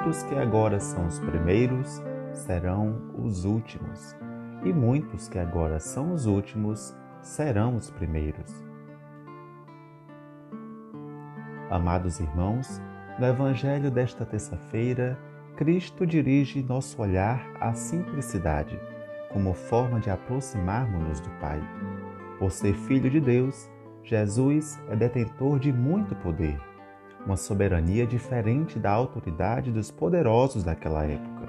Muitos que agora são os primeiros serão os últimos, e muitos que agora são os últimos serão os primeiros. Amados irmãos, no Evangelho desta terça-feira, Cristo dirige nosso olhar à simplicidade, como forma de aproximarmos-nos do Pai. Por ser Filho de Deus, Jesus é detentor de muito poder uma soberania diferente da autoridade dos poderosos daquela época,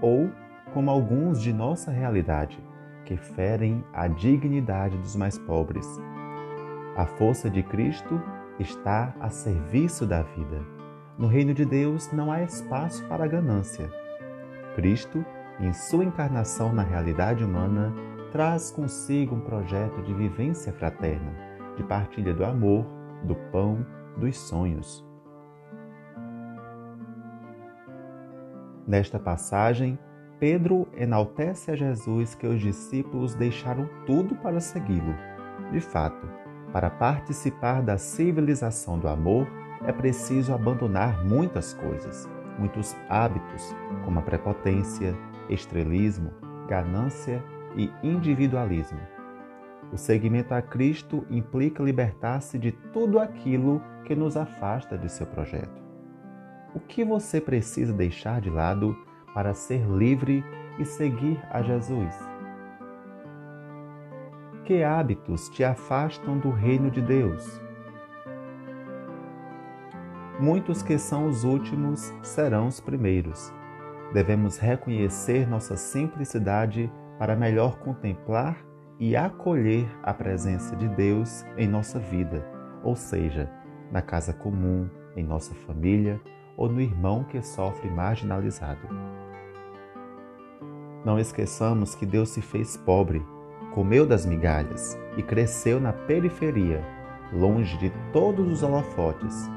ou como alguns de nossa realidade, que ferem a dignidade dos mais pobres. A força de Cristo está a serviço da vida. No reino de Deus não há espaço para a ganância. Cristo, em sua encarnação na realidade humana, traz consigo um projeto de vivência fraterna, de partilha do amor, do pão dos sonhos. Nesta passagem, Pedro enaltece a Jesus que os discípulos deixaram tudo para segui-lo. De fato, para participar da civilização do amor, é preciso abandonar muitas coisas, muitos hábitos, como a prepotência, estrelismo, ganância e individualismo. O seguimento a Cristo implica libertar-se de tudo aquilo que nos afasta de seu projeto. O que você precisa deixar de lado para ser livre e seguir a Jesus? Que hábitos te afastam do reino de Deus? Muitos que são os últimos serão os primeiros. Devemos reconhecer nossa simplicidade para melhor contemplar e acolher a presença de Deus em nossa vida, ou seja, na casa comum, em nossa família ou no irmão que sofre marginalizado. Não esqueçamos que Deus se fez pobre, comeu das migalhas e cresceu na periferia, longe de todos os holofotes.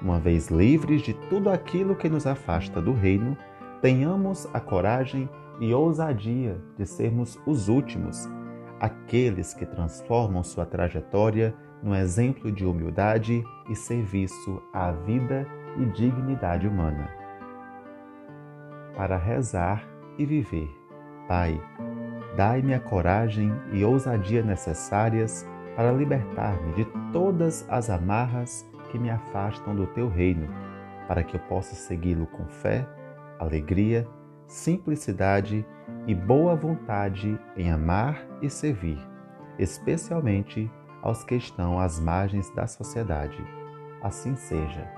Uma vez livres de tudo aquilo que nos afasta do reino, tenhamos a coragem e ousadia de sermos os últimos aqueles que transformam sua trajetória num exemplo de humildade e serviço à vida e dignidade humana. Para rezar e viver, Pai, dai-me a coragem e ousadia necessárias para libertar-me de todas as amarras que me afastam do teu reino, para que eu possa segui-lo com fé, alegria, simplicidade e boa vontade em amar e servir, especialmente aos que estão às margens da sociedade. Assim seja.